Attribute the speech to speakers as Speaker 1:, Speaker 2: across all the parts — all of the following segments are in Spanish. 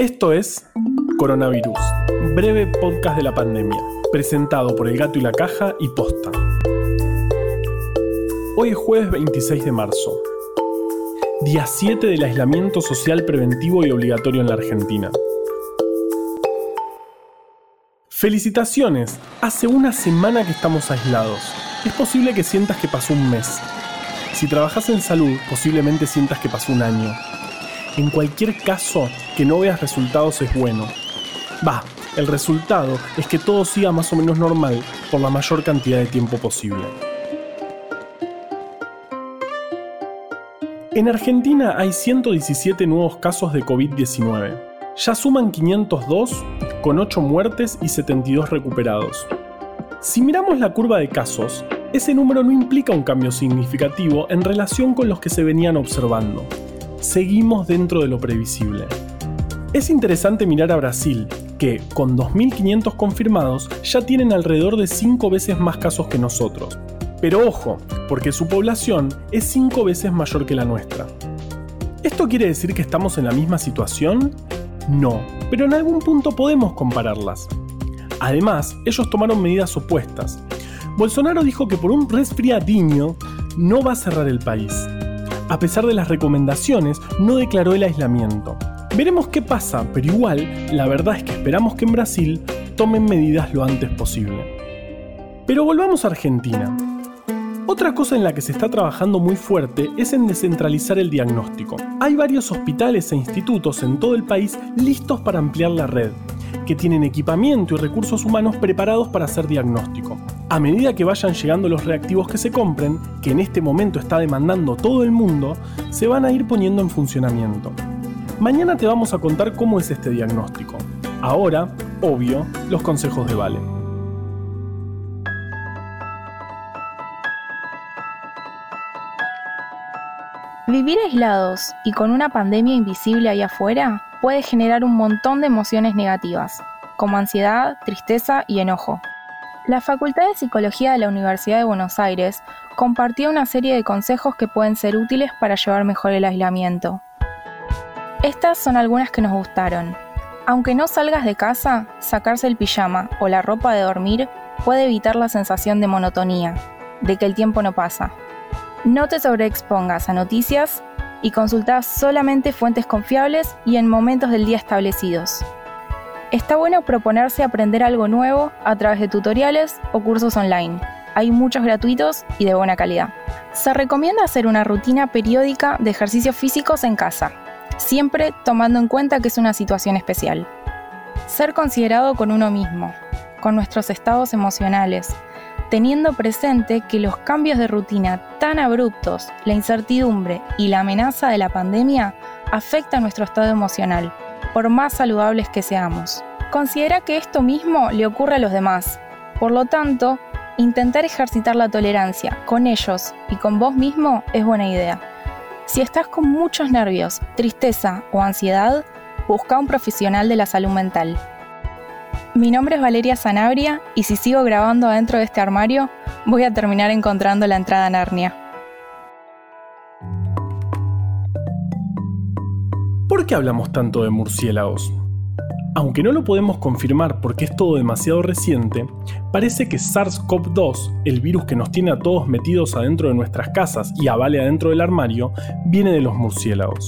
Speaker 1: Esto es Coronavirus, breve podcast de la pandemia, presentado por El Gato y la Caja y Posta. Hoy es jueves 26 de marzo, día 7 del aislamiento social preventivo y obligatorio en la Argentina. Felicitaciones, hace una semana que estamos aislados. Es posible que sientas que pasó un mes. Si trabajas en salud, posiblemente sientas que pasó un año. En cualquier caso, que no veas resultados es bueno. Va, el resultado es que todo siga más o menos normal por la mayor cantidad de tiempo posible. En Argentina hay 117 nuevos casos de COVID-19. Ya suman 502 con 8 muertes y 72 recuperados. Si miramos la curva de casos, ese número no implica un cambio significativo en relación con los que se venían observando seguimos dentro de lo previsible. Es interesante mirar a Brasil, que, con 2.500 confirmados, ya tienen alrededor de 5 veces más casos que nosotros. Pero ojo, porque su población es 5 veces mayor que la nuestra. ¿Esto quiere decir que estamos en la misma situación? No, pero en algún punto podemos compararlas. Además, ellos tomaron medidas opuestas. Bolsonaro dijo que por un resfriadinho no va a cerrar el país a pesar de las recomendaciones, no declaró el aislamiento. Veremos qué pasa, pero igual, la verdad es que esperamos que en Brasil tomen medidas lo antes posible. Pero volvamos a Argentina. Otra cosa en la que se está trabajando muy fuerte es en descentralizar el diagnóstico. Hay varios hospitales e institutos en todo el país listos para ampliar la red, que tienen equipamiento y recursos humanos preparados para hacer diagnóstico. A medida que vayan llegando los reactivos que se compren, que en este momento está demandando todo el mundo, se van a ir poniendo en funcionamiento. Mañana te vamos a contar cómo es este diagnóstico. Ahora, obvio, los consejos de Vale.
Speaker 2: Vivir aislados y con una pandemia invisible ahí afuera puede generar un montón de emociones negativas, como ansiedad, tristeza y enojo. La Facultad de Psicología de la Universidad de Buenos Aires compartió una serie de consejos que pueden ser útiles para llevar mejor el aislamiento. Estas son algunas que nos gustaron. Aunque no salgas de casa, sacarse el pijama o la ropa de dormir puede evitar la sensación de monotonía, de que el tiempo no pasa. No te sobreexpongas a noticias y consulta solamente fuentes confiables y en momentos del día establecidos. Está bueno proponerse aprender algo nuevo a través de tutoriales o cursos online. Hay muchos gratuitos y de buena calidad. Se recomienda hacer una rutina periódica de ejercicios físicos en casa, siempre tomando en cuenta que es una situación especial. Ser considerado con uno mismo, con nuestros estados emocionales, teniendo presente que los cambios de rutina tan abruptos, la incertidumbre y la amenaza de la pandemia afectan nuestro estado emocional por más saludables que seamos. Considera que esto mismo le ocurre a los demás. Por lo tanto, intentar ejercitar la tolerancia con ellos y con vos mismo es buena idea. Si estás con muchos nervios, tristeza o ansiedad, busca un profesional de la salud mental. Mi nombre es Valeria Sanabria y si sigo grabando adentro de este armario, voy a terminar encontrando la entrada a Narnia.
Speaker 1: ¿Por qué hablamos tanto de murciélagos? Aunque no lo podemos confirmar porque es todo demasiado reciente, parece que SARS-CoV-2, el virus que nos tiene a todos metidos adentro de nuestras casas y a Vale adentro del armario, viene de los murciélagos.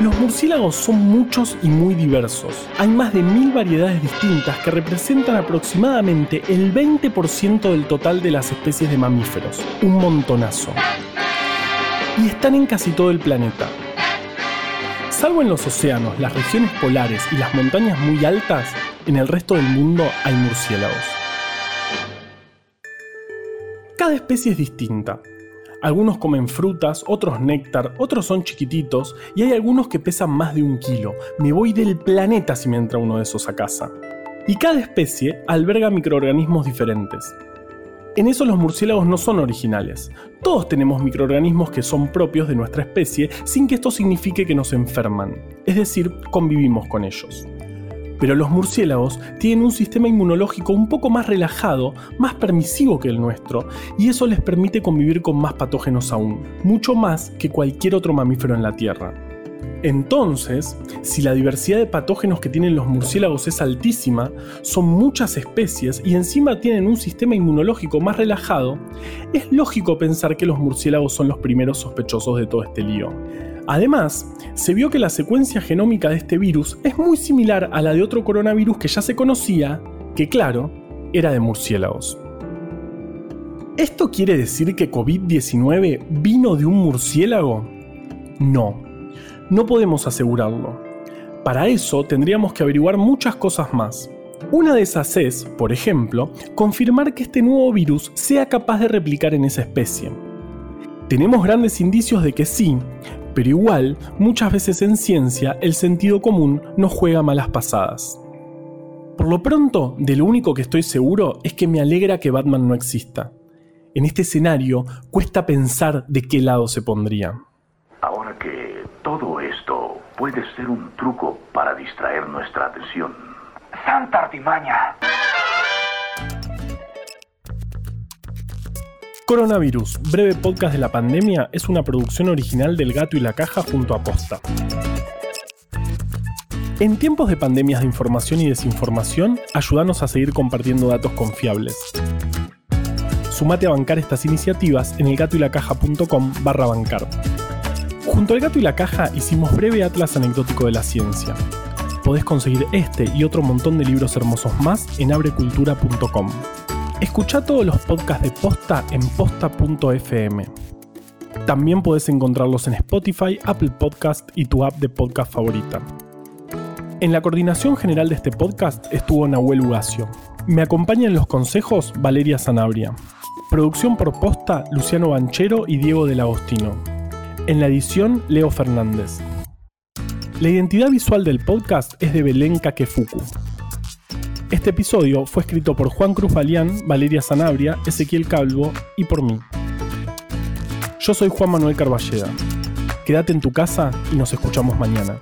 Speaker 1: Los murciélagos son muchos y muy diversos. Hay más de mil variedades distintas que representan aproximadamente el 20% del total de las especies de mamíferos. Un montonazo. Y están en casi todo el planeta. Salvo en los océanos, las regiones polares y las montañas muy altas, en el resto del mundo hay murciélagos. Cada especie es distinta. Algunos comen frutas, otros néctar, otros son chiquititos y hay algunos que pesan más de un kilo. Me voy del planeta si me entra uno de esos a casa. Y cada especie alberga microorganismos diferentes. En eso los murciélagos no son originales. Todos tenemos microorganismos que son propios de nuestra especie sin que esto signifique que nos enferman, es decir, convivimos con ellos. Pero los murciélagos tienen un sistema inmunológico un poco más relajado, más permisivo que el nuestro, y eso les permite convivir con más patógenos aún, mucho más que cualquier otro mamífero en la Tierra. Entonces, si la diversidad de patógenos que tienen los murciélagos es altísima, son muchas especies y encima tienen un sistema inmunológico más relajado, es lógico pensar que los murciélagos son los primeros sospechosos de todo este lío. Además, se vio que la secuencia genómica de este virus es muy similar a la de otro coronavirus que ya se conocía, que claro, era de murciélagos. ¿Esto quiere decir que COVID-19 vino de un murciélago? No, no podemos asegurarlo. Para eso tendríamos que averiguar muchas cosas más. Una de esas es, por ejemplo, confirmar que este nuevo virus sea capaz de replicar en esa especie. Tenemos grandes indicios de que sí, pero igual, muchas veces en ciencia, el sentido común nos juega malas pasadas. Por lo pronto, de lo único que estoy seguro es que me alegra que Batman no exista. En este escenario, cuesta pensar de qué lado se pondría.
Speaker 3: Ahora que todo esto puede ser un truco para distraer nuestra atención.
Speaker 4: ¡Santa artimaña!
Speaker 1: Coronavirus, breve podcast de la pandemia, es una producción original del Gato y la Caja junto a Posta. En tiempos de pandemias de información y desinformación, ayúdanos a seguir compartiendo datos confiables. Sumate a bancar estas iniciativas en elgatoylacaja.com barra bancar. Junto al gato y la caja hicimos breve atlas anecdótico de la ciencia. Podés conseguir este y otro montón de libros hermosos más en abrecultura.com. Escucha todos los podcasts de Posta en posta.fm. También podés encontrarlos en Spotify, Apple Podcast y tu app de podcast favorita. En la coordinación general de este podcast estuvo Nahuel Ugacio. Me acompaña en los consejos Valeria Sanabria. Producción por posta Luciano Banchero y Diego del Agostino. En la edición, Leo Fernández. La identidad visual del podcast es de Belén Kakefuku. Este episodio fue escrito por Juan Cruz Balián, Valeria Sanabria, Ezequiel Calvo y por mí. Yo soy Juan Manuel Carballeda. Quédate en tu casa y nos escuchamos mañana.